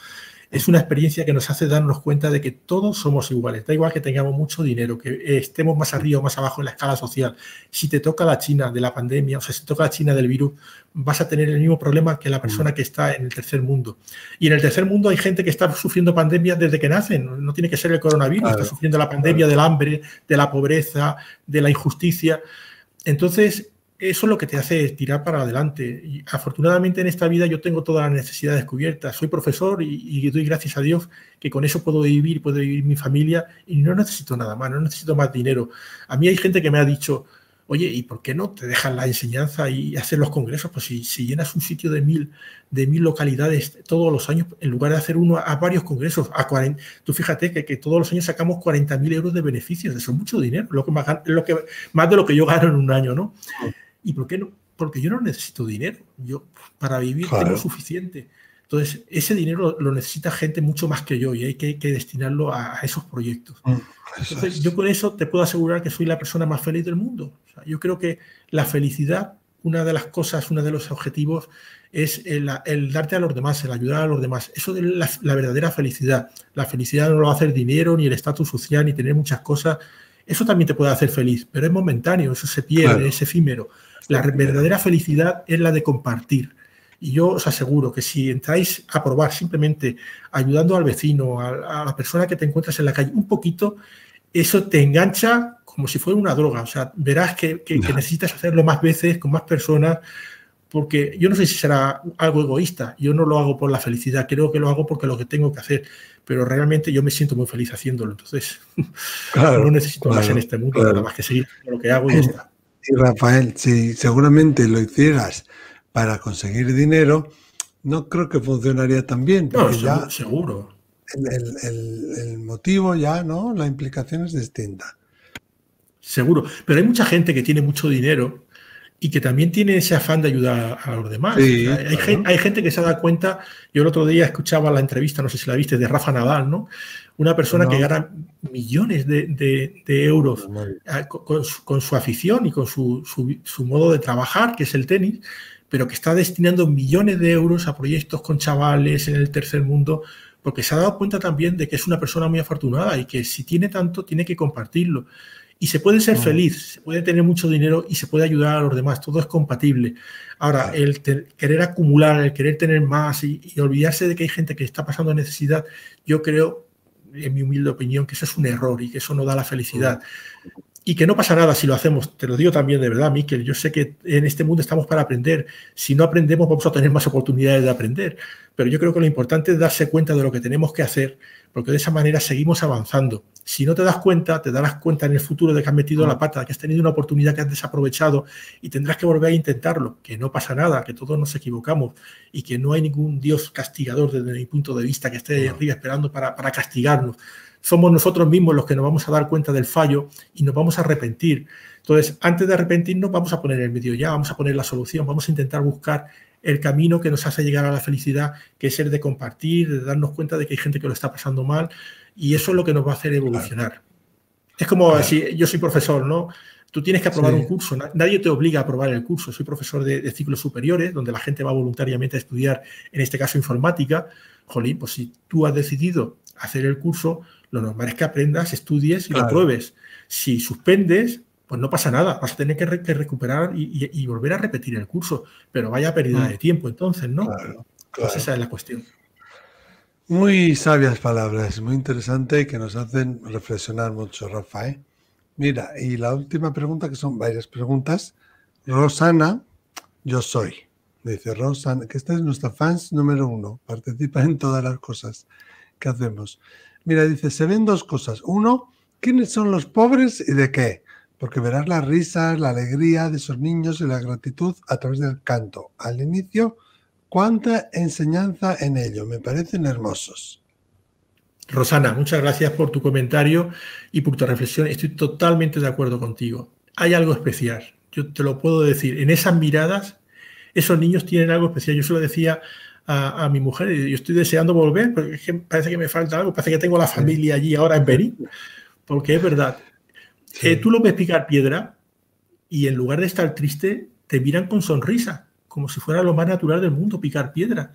es una experiencia que nos hace darnos cuenta de que todos somos iguales. Da igual que tengamos mucho dinero, que estemos más arriba o más abajo en la escala social. Si te toca la China de la pandemia, o sea, si te toca la China del virus, vas a tener el mismo problema que la persona que está en el tercer mundo. Y en el tercer mundo hay gente que está sufriendo pandemia desde que nacen. No tiene que ser el coronavirus, está sufriendo la pandemia del hambre, de la pobreza, de la injusticia. Entonces, eso es lo que te hace tirar para adelante. Y afortunadamente en esta vida yo tengo todas las necesidades cubiertas. Soy profesor y, doy gracias a Dios que con eso puedo vivir, puedo vivir mi familia y no necesito nada más, no necesito más dinero. A mí hay gente que me ha dicho, oye, ¿y por qué no te dejan la enseñanza y hacer los congresos? Pues si, llenas un sitio de mil, de mil localidades todos los años, en lugar de hacer uno a varios congresos, a 40, tú fíjate que, que todos los años sacamos 40.000 euros de beneficios, eso es mucho dinero, lo que más, lo que, más de lo que yo gano en un año, ¿no? ¿Y por qué no? Porque yo no necesito dinero. Yo para vivir tengo suficiente. Entonces, ese dinero lo necesita gente mucho más que yo y hay que, destinarlo a, esos proyectos. Mm, Entonces, yo con eso te puedo asegurar que soy la persona más feliz del mundo. yo creo que la felicidad, una de las cosas, uno de los objetivos es el, darte a los demás, el ayudar a los demás. Eso es la, verdadera felicidad. La felicidad no lo va a hacer dinero, ni el estatus social, ni tener muchas cosas. Eso también te puede hacer feliz, pero es momentáneo, eso se pierde, es efímero. La verdadera felicidad es la de compartir. Y yo os aseguro que si entráis a probar simplemente ayudando al vecino, a, la persona que te encuentras en la calle, un poquito, eso te engancha como si fuera una droga. O sea, verás que, necesitas hacerlo más veces, con más personas, porque yo no sé si será algo egoísta. Yo no lo hago por la felicidad, creo que lo hago porque lo que tengo que hacer. Pero realmente yo me siento muy feliz haciéndolo. Entonces, [LAUGHS] no necesito más en este mundo, nada más que seguir lo que hago y ya [CLEARS THROAT] está. Sí, Rafael, si seguramente lo hicieras para conseguir dinero, no creo que funcionaría tan bien. No, ya seguro. El, motivo ya, ¿no? La implicación es distinta. Seguro. Pero hay mucha gente que tiene mucho dinero y que también tiene ese afán de ayudar a los demás. hay, gente, que se da cuenta, yo el otro día escuchaba la entrevista, no sé si la viste, de Rafa Nadal, ¿no? Una persona que gana millones de, euros con, su, afición y con su, modo de trabajar, que es el tenis, pero que está destinando millones de euros a proyectos con chavales en el tercer mundo, porque se ha dado cuenta también de que es una persona muy afortunada y que si tiene tanto, tiene que compartirlo. Y se puede ser mm. feliz, se puede tener mucho dinero y se puede ayudar a los demás, todo es compatible. Ahora, el querer acumular, el querer tener más y, y, olvidarse de que hay gente que está pasando necesidad, yo creo, en mi humilde opinión, que eso es un error y que eso no da la felicidad. Y que no pasa nada si lo hacemos. Te lo digo también de verdad, Miquel. Yo sé que en este mundo estamos para aprender. Si no aprendemos, vamos a tener más oportunidades de aprender. Pero yo creo que lo importante es darse cuenta de lo que tenemos que hacer, porque de esa manera seguimos avanzando. Si no te das cuenta, te darás cuenta en el futuro de que has metido la pata, que has tenido una oportunidad que has desaprovechado y tendrás que volver a intentarlo. Que no pasa nada, que todos nos equivocamos y que no hay ningún Dios castigador desde mi punto de vista que esté arriba esperando para, para castigarnos somos nosotros mismos los que nos vamos a dar cuenta del fallo y nos vamos a arrepentir. Entonces, antes de arrepentirnos, vamos a poner el medio ya, vamos a poner la solución, vamos a intentar buscar el camino que nos hace llegar a la felicidad, que es el de compartir, de darnos cuenta de que hay gente que lo está pasando mal, y eso es lo que nos va a hacer evolucionar. Es como si yo soy profesor, ¿no? Tú tienes que aprobar un curso, nadie te obliga a aprobar el curso. Soy profesor de, de, ciclos superiores, donde la gente va voluntariamente a estudiar, en este caso informática. Jolín, pues si tú has decidido hacer el curso, lo normal es que aprendas, estudies y lo pruebes. Si suspendes, pues no pasa nada, vas a tener que, recuperar y, volver a repetir el curso, pero vaya pérdida mm. de tiempo entonces, ¿no? Claro, pues esa es la cuestión. Muy sabias palabras, muy interesante y que nos hacen reflexionar mucho, Rafa. ¿eh? Mira, y la última pregunta, que son varias preguntas. Rosana, yo soy. Dice Rosana, que esta es nuestra fans número uno, participa en todas las cosas que hacemos. Mira, dice, se ven dos cosas. Uno, ¿quiénes son los pobres y de qué? Porque verás las risas, la alegría de esos niños y la gratitud a través del canto. Al inicio, cuánta enseñanza en ello. Me parecen hermosos. Rosana, muchas gracias por tu comentario y por tu reflexión. Estoy totalmente de acuerdo contigo. Hay algo especial. Yo te lo puedo decir. En esas miradas, esos niños tienen algo especial. Yo se lo decía a, mi mujer y yo estoy deseando volver, porque parece que me falta algo, parece que tengo la familia allí ahora en Benín, porque es verdad. Eh, tú lo ves picar piedra y en lugar de estar triste, te miran con sonrisa, como si fuera lo más natural del mundo picar piedra.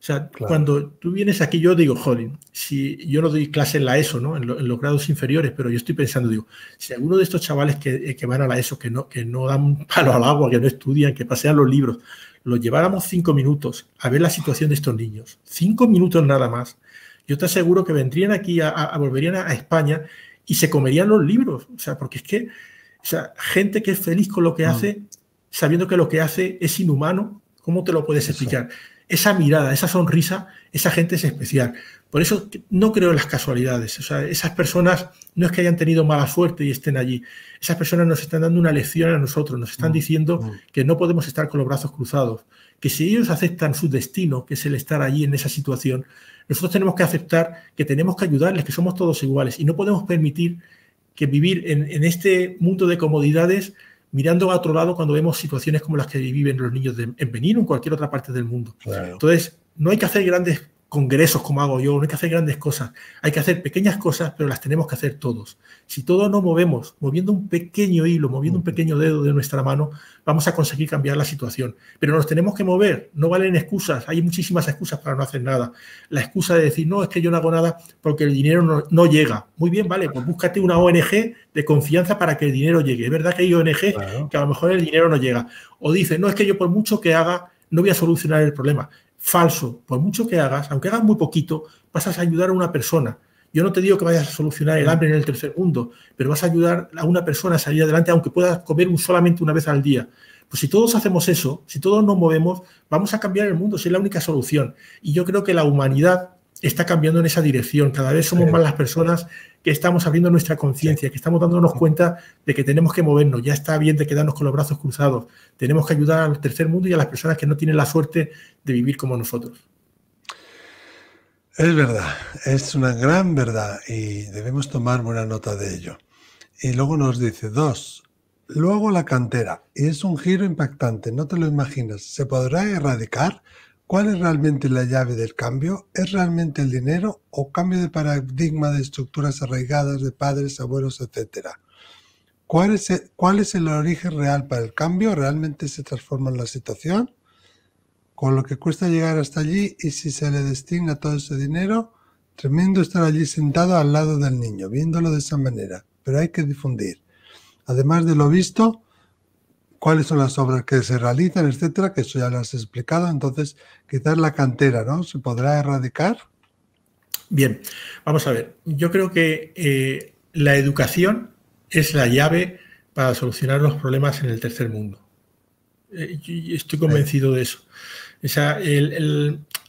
O sea, cuando tú vienes aquí, yo digo, joder, si yo no doy clase en la ESO, ¿no? En, los grados inferiores, pero yo estoy pensando, digo, si alguno de estos chavales que, eh, que, van a la ESO, que no, que no dan [LAUGHS] palo al agua, que no estudian, que pasean los libros, los lleváramos cinco minutos a ver la situación de estos niños, cinco minutos nada más, yo te aseguro que vendrían aquí, a, volverían a, España y se comerían los libros. O sea, porque es que, o sea, gente que es feliz con lo que mm. hace, sabiendo que lo que hace es inhumano, ¿cómo te lo puedes explicar? Esa mirada, esa sonrisa, esa gente es especial. Por eso no creo en las casualidades. O sea, esas personas no es que hayan tenido mala suerte y estén allí. Esas personas nos están dando una lección a nosotros, nos están mm, diciendo mm. que no podemos estar con los brazos cruzados, que si ellos aceptan su destino, que es el estar allí en esa situación, nosotros tenemos que aceptar que tenemos que ayudarles, que somos todos iguales y no podemos permitir que vivir en, este mundo de comodidades mirando a otro lado cuando vemos situaciones como las que viven los niños de, en Benín o en cualquier otra parte del mundo. Entonces, no hay que hacer grandes congresos como hago yo, no hay que hacer grandes cosas, hay que hacer pequeñas cosas, pero las tenemos que hacer todos. Si todos nos movemos, moviendo un pequeño hilo, moviendo un pequeño dedo de nuestra mano, vamos a conseguir cambiar la situación. Pero nos tenemos que mover, no valen excusas, hay muchísimas excusas para no hacer nada. La excusa de decir, no, es que yo no hago nada porque el dinero no, llega. Muy bien, vale, pues búscate una ONG de confianza para que el dinero llegue. Es verdad que hay ONG que a lo mejor el dinero no llega. O dice, no, es que yo por mucho que haga, no voy a solucionar el problema falso. Por mucho que hagas, aunque hagas muy poquito, vas a ayudar a una persona. Yo no te digo que vayas a solucionar el hambre en el tercer mundo, pero vas a ayudar a una persona a salir adelante, aunque puedas comer un, solamente una vez al día. Pues si todos hacemos eso, si todos nos movemos, vamos a cambiar el mundo, es la única solución. Y yo creo que la humanidad está cambiando en esa dirección. Cada vez somos más las personas que estamos abriendo nuestra conciencia, que estamos dándonos cuenta de que tenemos que movernos. Ya está bien de quedarnos con los brazos cruzados. Tenemos que ayudar al tercer mundo y a las personas que no tienen la suerte de vivir como nosotros. Es verdad, es una gran verdad y debemos tomar buena nota de ello. Y luego nos dice, dos, luego la cantera, y es un giro impactante, no te lo imaginas, ¿se podrá erradicar? ¿Cuál es realmente la llave del cambio? ¿Es realmente el dinero o cambio de paradigma de estructuras arraigadas de padres, abuelos, etcétera? ¿Cuál es, el, ¿Cuál es el origen real para el cambio? ¿Realmente se transforma la situación? con lo que cuesta llegar hasta allí y si se le destina todo ese dinero, tremendo estar allí sentado al lado del niño, viéndolo de esa manera, pero hay que difundir. Además de lo visto, cuáles son las obras que se realizan, etcétera, que eso ya lo has explicado. Entonces, quizás la cantera, ¿no? ¿Se podrá erradicar? Bien, vamos a ver. Yo creo que eh, la educación es la llave para solucionar los problemas en el tercer mundo. Eh, estoy convencido de eso.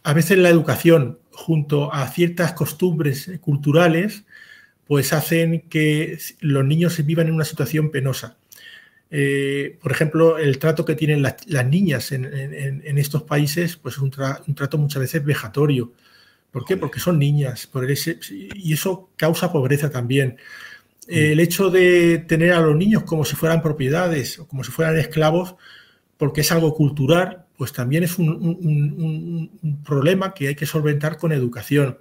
a veces la educación, junto a ciertas costumbres culturales, pues hacen que los niños se vivan en una situación penosa. Eh, por ejemplo, el trato que tienen las, niñas en, estos países, pues es un, trato muchas veces vejatorio. ¿Por qué? Porque son niñas por ese, y eso causa pobreza también. Mm. El hecho de tener a los niños como si fueran propiedades o como si fueran esclavos, porque es algo cultural, pues también es un, problema que hay que solventar con educación.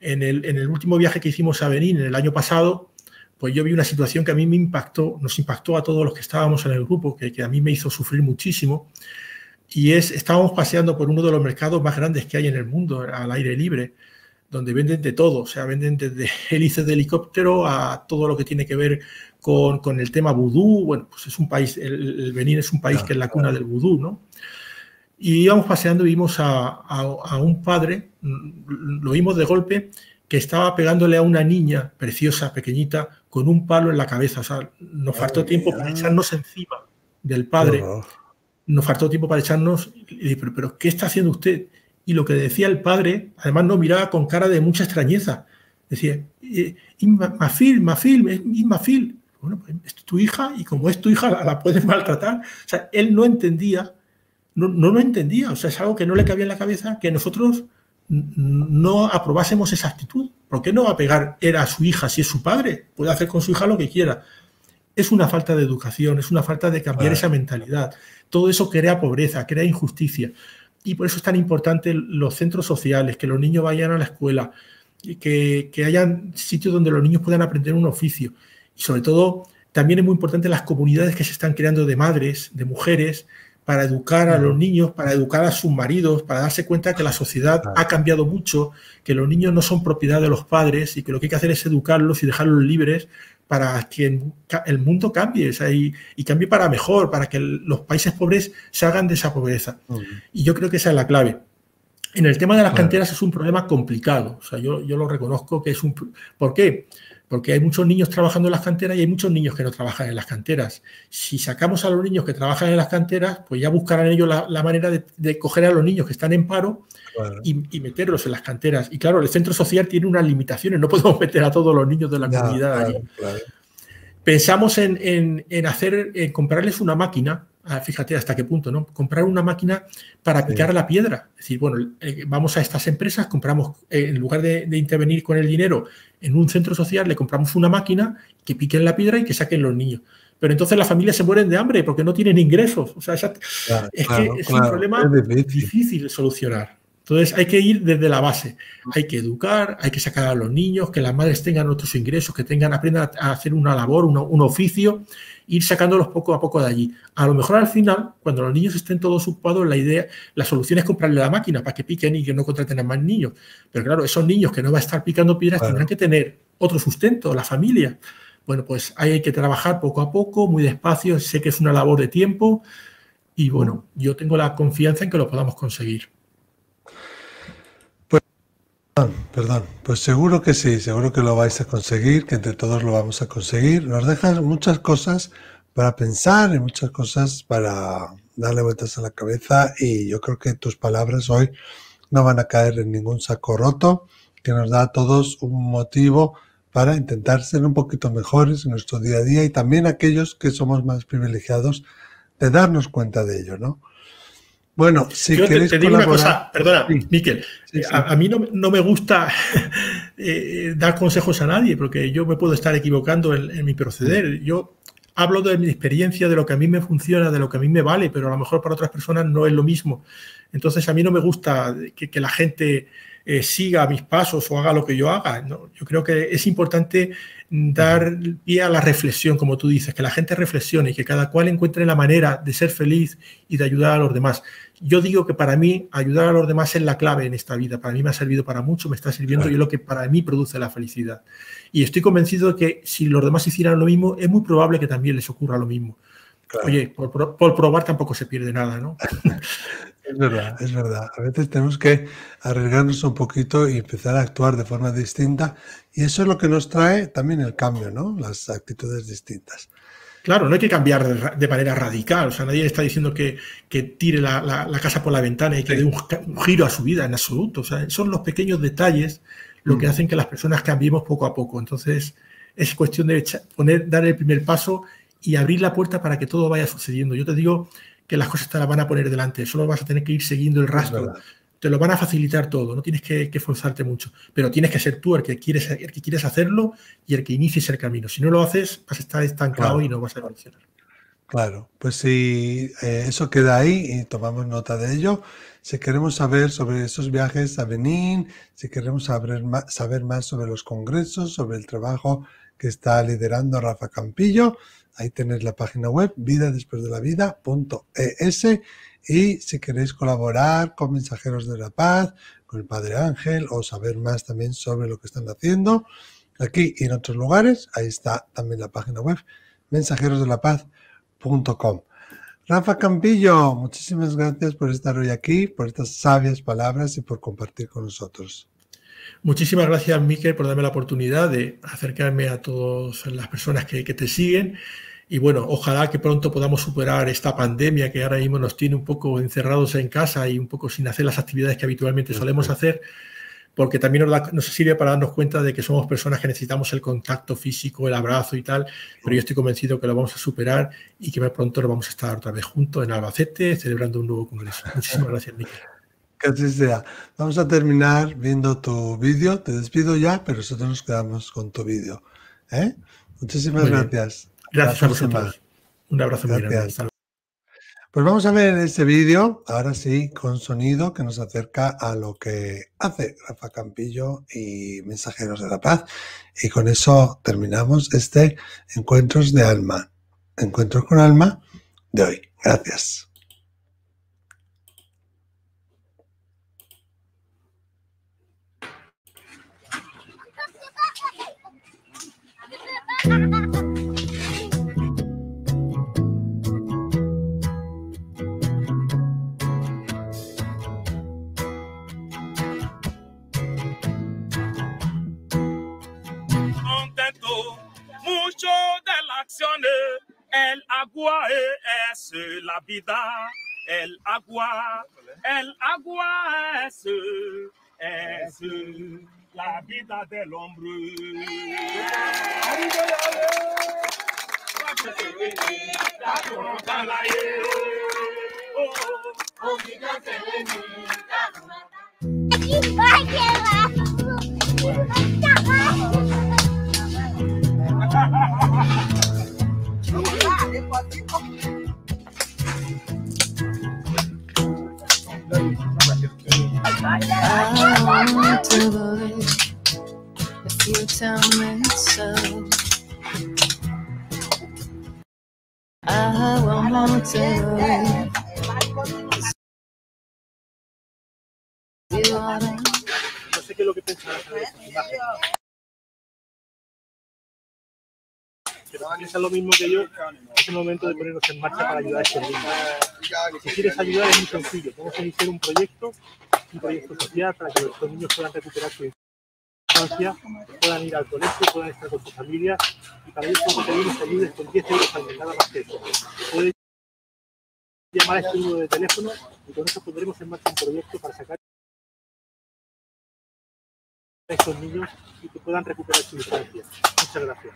En el, en el último viaje que hicimos a Benín, en el año pasado, pues yo vi una situación que a mí me impactó, nos impactó a todos los que estábamos en el grupo, que, a mí me hizo sufrir muchísimo. Y es, estábamos paseando por uno de los mercados más grandes que hay en el mundo, al aire libre, donde venden de todo, o sea, venden desde [LAUGHS] hélices de helicóptero a todo lo que tiene que ver con, con el tema vudú. Bueno, pues es un país, el, Benín es un país que es la cuna del vudú, ¿no? Y íbamos paseando y vimos a, a un padre, lo vimos de golpe, que estaba pegándole a una niña preciosa, pequeñita, con un palo en la cabeza. O sea, nos faltó tiempo para echarnos encima del padre. Nos faltó tiempo para echarnos. Y pero, pero, ¿qué está haciendo usted? Y lo que decía el padre, además nos miraba con cara de mucha extrañeza. Decía, eh, Mafil, Mafil, Mafil. Bueno, pues es tu hija y como es tu hija la, puedes [LAUGHS] maltratar. O sea, él no entendía, no, no lo entendía. O sea, es algo que no le cabía en la cabeza que nosotros no aprobásemos esa actitud. ¿Por qué no va a pegar era a su hija si es su padre? Puede hacer con su hija lo que quiera. Es una falta de educación, es una falta de cambiar esa mentalidad. Todo eso crea pobreza, crea injusticia. Y por eso es tan importante los centros sociales, que los niños vayan a la escuela, que, que hayan sitios donde los niños puedan aprender un oficio. Y sobre todo, también es muy importante las comunidades que se están creando de madres, de mujeres, para educar a los niños, para educar a sus maridos, para darse cuenta que la sociedad ha cambiado mucho, que los niños no son propiedad de los padres y que lo que hay que hacer es educarlos y dejarlos libres para que el mundo cambie y, cambie para mejor, para que los países pobres se hagan de esa pobreza. Y yo creo que esa es la clave. En el tema de las canteras es un problema complicado. O sea, yo, yo lo reconozco que es un... ¿Por qué? porque hay muchos niños trabajando en las canteras y hay muchos niños que no trabajan en las canteras. Si sacamos a los niños que trabajan en las canteras, pues ya buscarán ellos la, manera de, coger a los niños que están en paro y, meterlos en las canteras. Y claro, el centro social tiene unas limitaciones, no podemos [LAUGHS] meter a todos los niños de la comunidad allí. Pensamos en, hacer, en comprarles una máquina fíjate hasta qué punto, ¿no? Comprar una máquina para picar la piedra. Es decir, bueno, eh, vamos a estas empresas, compramos, eh, en lugar de, intervenir con el dinero en un centro social, le compramos una máquina que piquen la piedra y que saquen los niños. Pero entonces las familias se mueren de hambre porque no tienen ingresos. O sea, es que es un problema difícil de solucionar. Entonces hay que ir desde la base, hay que educar, hay que sacar a los niños, que las madres tengan otros ingresos, que tengan, aprendan a hacer una labor, un oficio, ir sacándolos poco a poco de allí. A lo mejor al final, cuando los niños estén todos ocupados, la idea, la solución es comprarle la máquina para que piquen y que no contraten a más niños. Pero claro, esos niños que no va a estar picando piedras tendrán que tener otro sustento, la familia. Bueno, pues ahí hay que trabajar poco a poco, muy despacio, sé que es una labor de tiempo y bueno, yo tengo la confianza en que lo podamos conseguir. Perdón, pues seguro que sí, seguro que lo vais a conseguir, que entre todos lo vamos a conseguir. Nos dejas muchas cosas para pensar y muchas cosas para darle vueltas a la cabeza y yo creo que tus palabras hoy no van a caer en ningún saco roto, que nos da a todos un motivo para intentar ser un poquito mejores en nuestro día a día y también aquellos que somos más privilegiados de darnos cuenta de ello, ¿no? Bueno, si Yo te, digo una cosa, perdona, Miquel, A, mí no, me gusta [LAUGHS] eh, dar consejos a nadie porque yo me puedo estar equivocando en, mi proceder. Yo hablo de mi experiencia, de lo que a mí me funciona, de lo que a mí me vale, pero a lo mejor para otras personas no es lo mismo. Entonces a mí no me gusta que, la gente eh, siga mis pasos o haga lo que yo haga. Yo creo que es importante dar pie a la reflexión, como tú dices, que la gente reflexione y que cada cual encuentre la manera de ser feliz y de ayudar a los demás. Yo digo que para mí ayudar a los demás es la clave en esta vida. Para mí me ha servido para mucho, me está sirviendo y es lo que para mí produce la felicidad. Y estoy convencido de que si los demás hicieran lo mismo, es muy probable que también les ocurra lo mismo. Oye, por, probar tampoco se pierde nada, ¿no? [LAUGHS] es verdad, es verdad. A veces tenemos que arriesgarnos un poquito y empezar a actuar de forma distinta. Y eso es lo que nos trae también el cambio, ¿no? Las actitudes distintas. Claro, no hay que cambiar de manera radical. O sea, nadie está diciendo que, tire la, casa por la ventana y que dé un, giro a su vida en absoluto. O sea, son los pequeños detalles lo que mm. hacen que las personas cambiemos poco a poco. Entonces, es cuestión de poner, dar el primer paso y abrir la puerta para que todo vaya sucediendo. Yo te digo que las cosas te las van a poner delante, solo vas a tener que ir siguiendo el rastro. Te lo van a facilitar todo, no tienes que, forzarte mucho, pero tienes que ser tú el que, quieres, el que quieres hacerlo y el que inicies el camino. Si no lo haces, vas a estar estancado y no vas a evolucionar. Claro, pues si eh, eso queda ahí y tomamos nota de ello, si queremos saber sobre esos viajes a Benín, si queremos saber más, saber más sobre los congresos, sobre el trabajo que está liderando Rafa Campillo, Ahí tenéis la página web vida después de la vida.es y si queréis colaborar con Mensajeros de la Paz, con el Padre Ángel o saber más también sobre lo que están haciendo, aquí y en otros lugares, ahí está también la página web mensajerosdelapaz.com. Rafa Campillo, muchísimas gracias por estar hoy aquí, por estas sabias palabras y por compartir con nosotros. Muchísimas gracias, Miquel, por darme la oportunidad de acercarme a todas las personas que, que te siguen y bueno, ojalá que pronto podamos superar esta pandemia que ahora mismo nos tiene un poco encerrados en casa y un poco sin hacer las actividades que habitualmente solemos hacer, porque también nos, sirve para darnos cuenta de que somos personas que necesitamos el contacto físico, el abrazo y tal, pero yo estoy convencido que lo vamos a superar y que pronto lo vamos a estar otra vez juntos en Albacete celebrando un nuevo congreso. Muchísimas gracias, Miguel. Que así sea. Vamos a terminar viendo tu vídeo. Te despido ya, pero nosotros nos quedamos con tu vídeo. ¿eh? Muchísimas gracias. Gracias a vosotros. Un abrazo muy grande. Pues vamos a ver ese vídeo, ahora sí, con sonido que nos acerca a lo que hace Rafa Campillo y Mensajeros de la Paz. Y con eso terminamos este Encuentros de Alma. Encuentros con Alma de hoy. Gracias. [LAUGHS] El agua es la vida. El agua, el agua es, es la vida del hombre. I want to believe if you tell me so. I want to believe. You are es lo mismo que yo, es el momento de ponernos en marcha para ayudar a este niño. Si quieres ayudar es muy sencillo, podemos iniciar un proyecto, un proyecto social para que los niños puedan recuperar su infancia, puedan ir al colegio, puedan estar con su familia y para eso lo que pedimos ayudes con 10 euros al mes, nada más que eso. Puedes llamar a este número de teléfono y con eso pondremos en marcha un proyecto para sacar estos niños y que puedan recuperar su infancia. Muchas gracias.